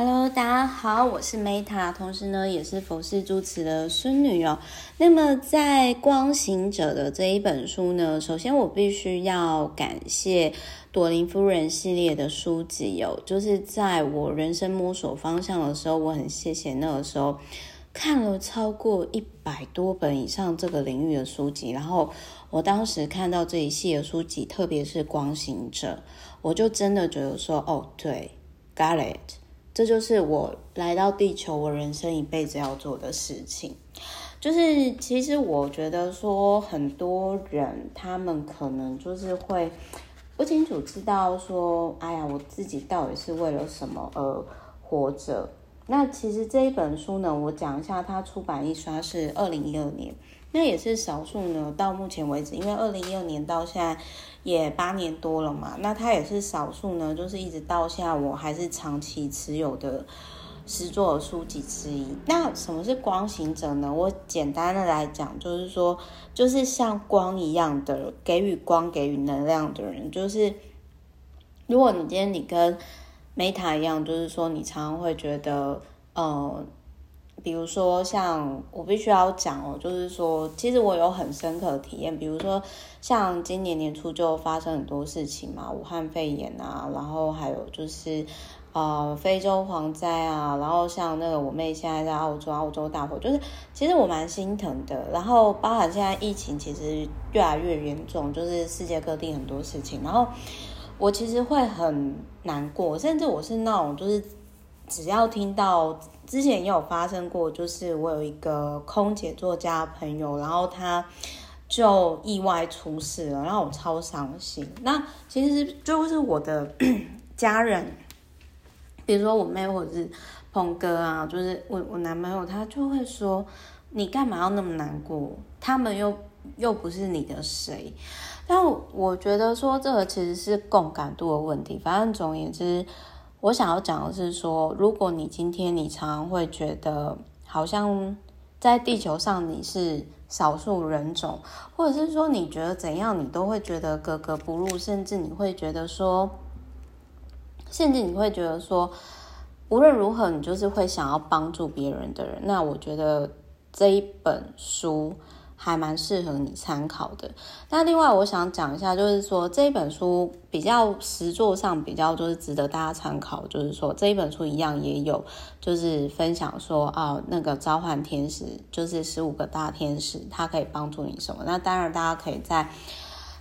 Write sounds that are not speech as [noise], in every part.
Hello，大家好，我是 Meta，同时呢也是佛系主持的孙女哦。那么在《光行者》的这一本书呢，首先我必须要感谢朵琳夫人系列的书籍哦，就是在我人生摸索方向的时候，我很谢谢那个时候看了超过一百多本以上这个领域的书籍，然后我当时看到这一系列书籍，特别是《光行者》，我就真的觉得说，哦，对，got it。这就是我来到地球，我人生一辈子要做的事情。就是其实我觉得说，很多人他们可能就是会不清楚知道说，哎呀，我自己到底是为了什么而活着。那其实这一本书呢，我讲一下，它出版印刷是二零一二年。那也是少数呢，到目前为止，因为二零一二年到现在也八年多了嘛，那它也是少数呢，就是一直到现在我还是长期持有的诗作书籍之一。那什么是光行者呢？我简单的来讲，就是说，就是像光一样的给予光、给予能量的人。就是如果你今天你跟 Meta 一样，就是说你常常会觉得，呃。比如说，像我必须要讲哦，就是说，其实我有很深刻的体验。比如说，像今年年初就发生很多事情嘛，武汉肺炎啊，然后还有就是，呃，非洲蝗灾啊，然后像那个我妹现在在澳洲，澳洲大火，就是其实我蛮心疼的。然后，包含现在疫情其实越来越严重，就是世界各地很多事情，然后我其实会很难过，甚至我是那种就是。只要听到之前也有发生过，就是我有一个空姐作家朋友，然后他就意外出事了，然后我超伤心。那其实就是我的 [clears throat] 家人，比如说我妹或者是鹏哥啊，就是我我男朋友，他就会说：“你干嘛要那么难过？他们又又不是你的谁。”但我觉得说这个其实是共感度的问题。反正总而言之。我想要讲的是说，如果你今天你常常会觉得好像在地球上你是少数人种，或者是说你觉得怎样你都会觉得格格不入，甚至你会觉得说，甚至你会觉得说，无论如何你就是会想要帮助别人的人，那我觉得这一本书。还蛮适合你参考的。那另外，我想讲一下，就是说这一本书比较实作上比较就是值得大家参考。就是说这一本书一样也有就是分享说啊，那个召唤天使就是十五个大天使，它可以帮助你什么？那当然大家可以在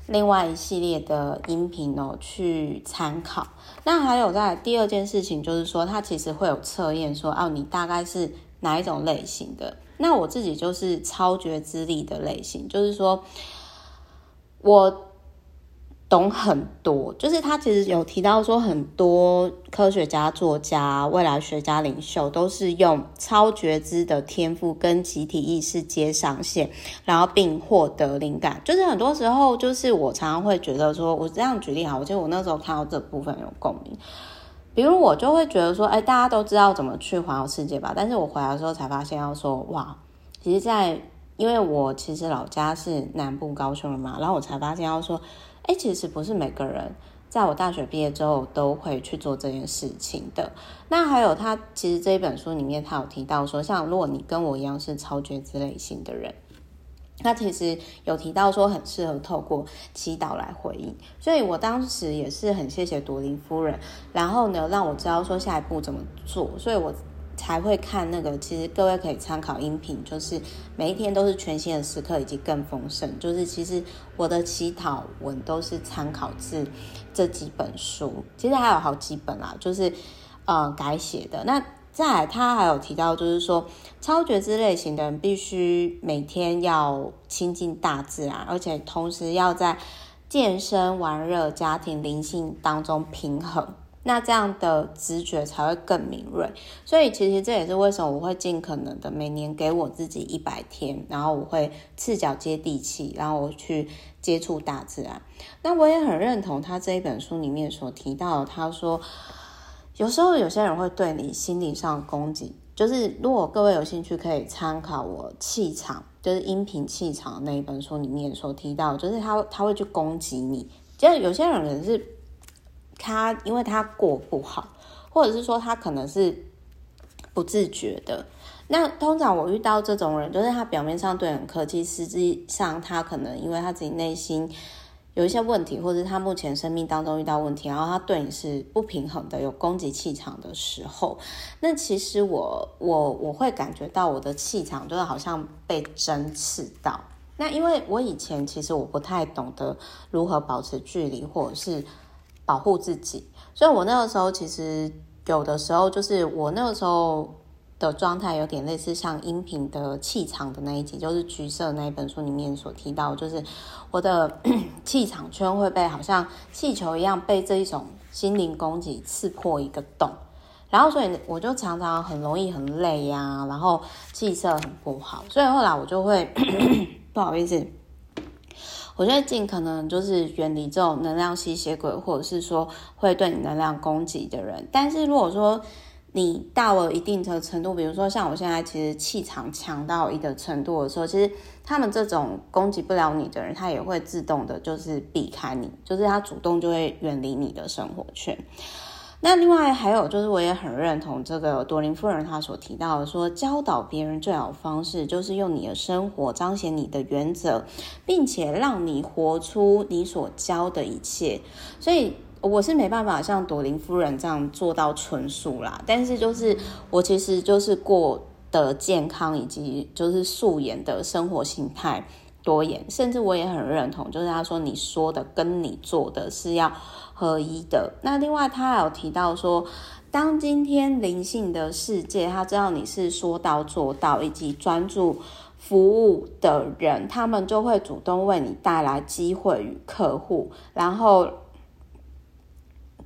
另外一系列的音频哦去参考。那还有在第二件事情，就是说它其实会有测验说，哦，你大概是哪一种类型的？那我自己就是超觉知力的类型，就是说，我懂很多。就是他其实有提到说，很多科学家、作家、未来学家、领袖都是用超觉知的天赋跟集体意识接上线，然后并获得灵感。就是很多时候，就是我常常会觉得说，我这样举例好，我觉得我那时候看到这部分有共鸣。比如我就会觉得说，哎，大家都知道怎么去环游世界吧？但是我回来的时候才发现，要说哇，其实在，因为我其实老家是南部高雄的嘛，然后我才发现要说，哎，其实不是每个人在我大学毕业之后都会去做这件事情的。那还有他其实这一本书里面他有提到说，像如果你跟我一样是超觉知类型的人。他其实有提到说很适合透过祈祷来回应，所以我当时也是很谢谢朵琳夫人，然后呢让我知道说下一步怎么做，所以我才会看那个。其实各位可以参考音频，就是每一天都是全新的时刻以及更丰盛。就是其实我的祈祷文都是参考自这几本书，其实还有好几本啦，就是呃改写的那。再，他还有提到，就是说，超觉知类型的人必须每天要亲近大自然，而且同时要在健身、玩乐、家庭、灵性当中平衡，那这样的直觉才会更敏锐。所以，其实这也是为什么我会尽可能的每年给我自己一百天，然后我会赤脚接地气，然后我去接触大自然。那我也很认同他这一本书里面所提到，他说。有时候有些人会对你心理上攻击，就是如果各位有兴趣，可以参考我气场，就是音频气场那一本书里面所提到，就是他他会去攻击你。就是有些人可能是他因为他过不好，或者是说他可能是不自觉的。那通常我遇到这种人，就是他表面上对很客气，实际上他可能因为他自己内心有一些问题，或者他目前生命当中遇到问题，然后他对你是不平衡的，有攻击气场的时候，那其实我我我会感觉到我的气场就是好像被针刺到。那因为我以前其实我不太懂得如何保持距离，或者是保护自己，所以我那个时候其实有的时候就是我那个时候。的状态有点类似像音频的气场的那一集，就是橘色那一本书里面所提到，就是我的 [clears throat] 气场圈会被好像气球一样被这一种心灵攻击刺破一个洞，然后所以我就常常很容易很累呀、然后气色很不好，所以后来我就会 [coughs] 不好意思，我就会尽可能就是远离这种能量吸血鬼，或者是说会对你能量攻击的人，但是如果说。你到了一定的程度，比如说像我现在，其实气场强到一个程度的时候，其实他们这种攻击不了你的人，他也会自动的，就是避开你，就是他主动就会远离你的生活圈。那另外还有就是，我也很认同这个多林夫人她所提到的说，教导别人最好方式就是用你的生活彰显你的原则，并且让你活出你所教的一切。所以。我是没办法像朵琳夫人这样做到纯素啦，但是就是我其实就是过得健康以及就是素颜的生活形态多元，甚至我也很认同，就是他说你说的跟你做的是要合一的。那另外他还有提到说，当今天灵性的世界，他知道你是说到做到以及专注服务的人，他们就会主动为你带来机会与客户，然后。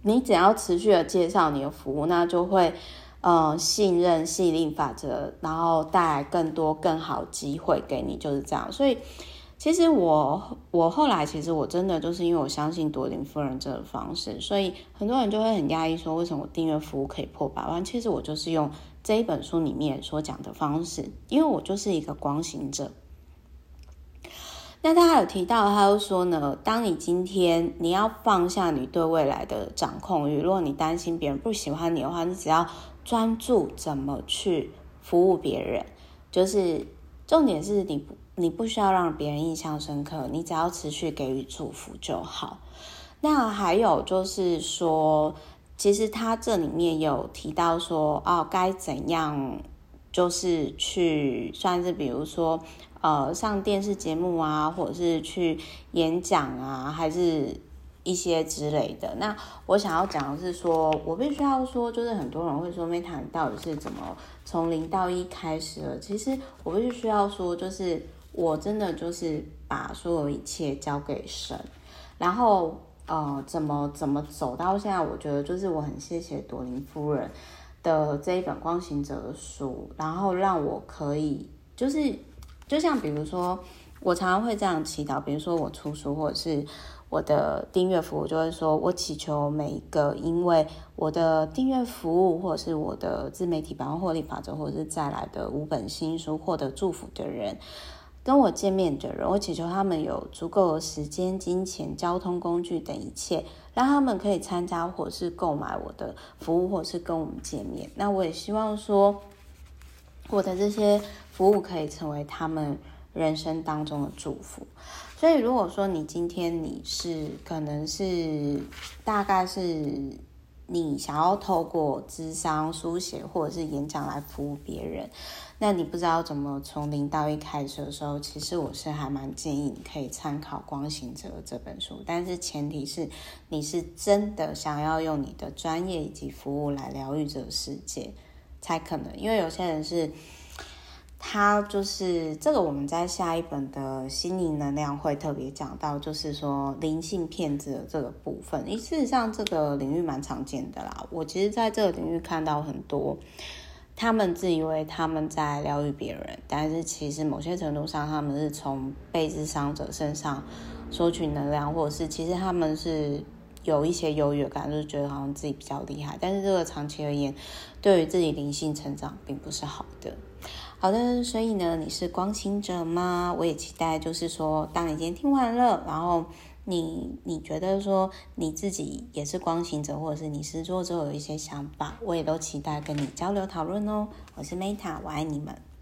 你只要持续的介绍你的服务，那就会，呃，信任吸引力法则，然后带来更多更好机会给你，就是这样。所以，其实我我后来其实我真的就是因为我相信朵林夫人这个方式，所以很多人就会很讶异说，为什么我订阅服务可以破百万？其实我就是用这一本书里面所讲的方式，因为我就是一个光行者。那他还有提到，他又说呢，当你今天你要放下你对未来的掌控欲，如果你担心别人不喜欢你的话，你只要专注怎么去服务别人，就是重点是你不你不需要让别人印象深刻，你只要持续给予祝福就好。那还有就是说，其实他这里面有提到说，哦，该怎样，就是去算是比如说。呃，上电视节目啊，或者是去演讲啊，还是一些之类的。那我想要讲的是说，我必须要说，就是很多人会说，Meta 到底是怎么从零到一开始的？其实我必须要说，就是我真的就是把所有一切交给神，然后呃，怎么怎么走到现在？我觉得就是我很谢谢朵琳夫人的这一本《光行者》的书，然后让我可以就是。就像比如说，我常常会这样祈祷，比如说我出书或者是我的订阅服务，就会说我祈求每一个因为我的订阅服务或者是我的自媒体百万获利法则，或者是再来的五本新书获得祝福的人，跟我见面的人，我祈求他们有足够的时间、金钱、交通工具等一切，让他们可以参加或是购买我的服务，或是跟我们见面。那我也希望说，我的这些。服务可以成为他们人生当中的祝福，所以如果说你今天你是可能是大概是你想要透过智商、书写或者是演讲来服务别人，那你不知道怎么从零到一开始的时候，其实我是还蛮建议你可以参考《光行者》这本书，但是前提是你是真的想要用你的专业以及服务来疗愈这个世界才可能，因为有些人是。他就是这个，我们在下一本的心灵能量会特别讲到，就是说灵性骗子的这个部分。事实上这个领域蛮常见的啦。我其实在这个领域看到很多，他们自以为他们在疗愈别人，但是其实某些程度上，他们是从被治伤者身上索取能量，或者是其实他们是有一些优越感，就是觉得好像自己比较厉害。但是这个长期而言，对于自己灵性成长并不是好的。好的，所以呢，你是光行者吗？我也期待，就是说，当你今天听完了，然后你你觉得说你自己也是光行者，或者是你是作之后有一些想法，我也都期待跟你交流讨论哦。我是 Meta，我爱你们。